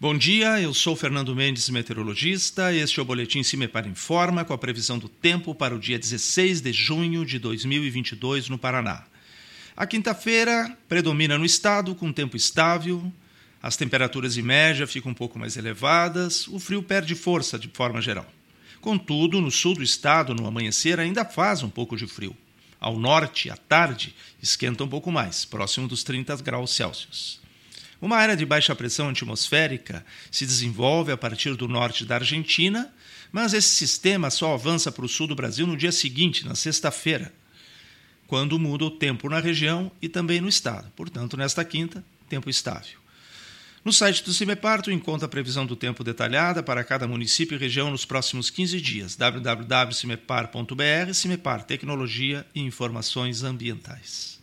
Bom dia, eu sou Fernando Mendes, meteorologista. Este é o Boletim Cimepar Informa com a previsão do tempo para o dia 16 de junho de 2022 no Paraná. A quinta-feira predomina no estado com tempo estável, as temperaturas em média ficam um pouco mais elevadas, o frio perde força de forma geral. Contudo, no sul do estado, no amanhecer, ainda faz um pouco de frio. Ao norte, à tarde, esquenta um pouco mais, próximo dos 30 graus Celsius. Uma área de baixa pressão atmosférica se desenvolve a partir do norte da Argentina, mas esse sistema só avança para o sul do Brasil no dia seguinte, na sexta-feira, quando muda o tempo na região e também no estado. Portanto, nesta quinta, tempo estável. No site do CIMEPAR, tu encontra a previsão do tempo detalhada para cada município e região nos próximos 15 dias. www.cimepar.br, CIMEPAR Tecnologia e Informações Ambientais.